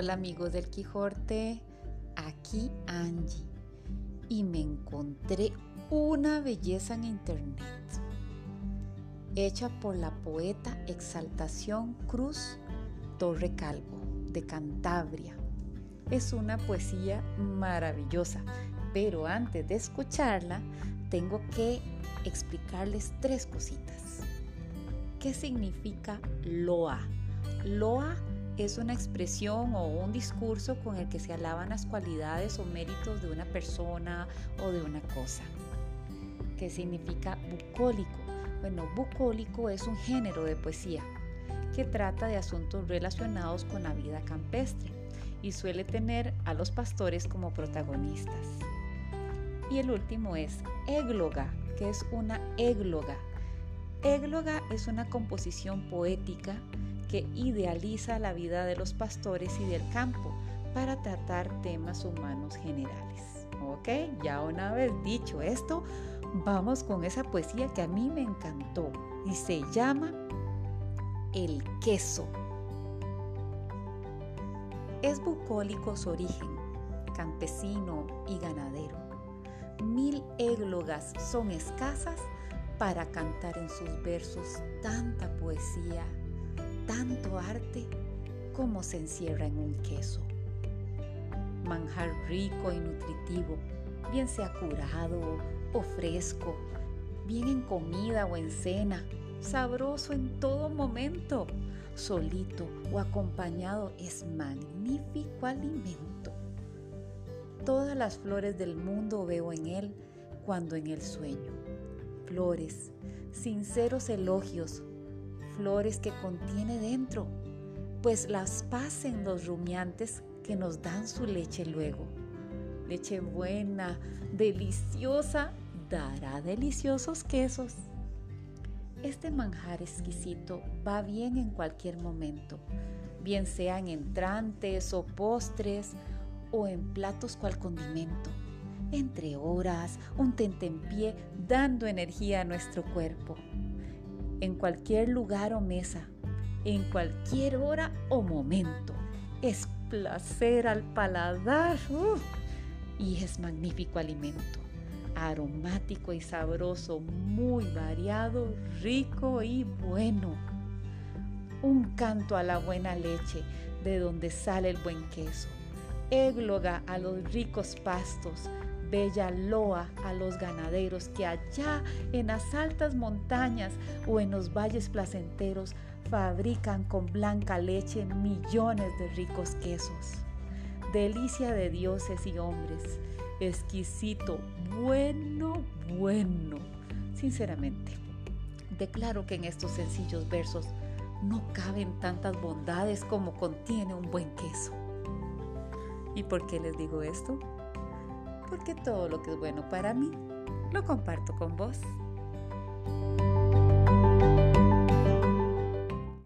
Hola amigos del Quijote, aquí Angie y me encontré una belleza en internet hecha por la poeta Exaltación Cruz Torre Calvo de Cantabria. Es una poesía maravillosa, pero antes de escucharla tengo que explicarles tres cositas. ¿Qué significa loa? Loa es una expresión o un discurso con el que se alaban las cualidades o méritos de una persona o de una cosa. ¿Qué significa bucólico? Bueno, bucólico es un género de poesía que trata de asuntos relacionados con la vida campestre y suele tener a los pastores como protagonistas. Y el último es égloga, que es una égloga. Égloga es una composición poética que idealiza la vida de los pastores y del campo para tratar temas humanos generales. Ok, ya una vez dicho esto, vamos con esa poesía que a mí me encantó y se llama El queso. Es bucólico su origen, campesino y ganadero. Mil églogas son escasas para cantar en sus versos tanta poesía tanto arte como se encierra en un queso. Manjar rico y nutritivo, bien sea curado o fresco, bien en comida o en cena, sabroso en todo momento, solito o acompañado, es magnífico alimento. Todas las flores del mundo veo en él cuando en el sueño. Flores, sinceros elogios, flores que contiene dentro, pues las pasen los rumiantes que nos dan su leche luego. Leche buena, deliciosa, dará deliciosos quesos. Este manjar exquisito va bien en cualquier momento, bien sean entrantes o postres o en platos cual condimento. Entre horas, un tentempié dando energía a nuestro cuerpo en cualquier lugar o mesa, en cualquier hora o momento. Es placer al paladar y es magnífico alimento, aromático y sabroso, muy variado, rico y bueno. Un canto a la buena leche de donde sale el buen queso, égloga a los ricos pastos, bella loa a los ganaderos que allá en las altas montañas o en los valles placenteros fabrican con blanca leche millones de ricos quesos. Delicia de dioses y hombres, exquisito, bueno, bueno. Sinceramente, declaro que en estos sencillos versos no caben tantas bondades como contiene un buen queso. ¿Y por qué les digo esto? Porque todo lo que es bueno para mí lo comparto con vos.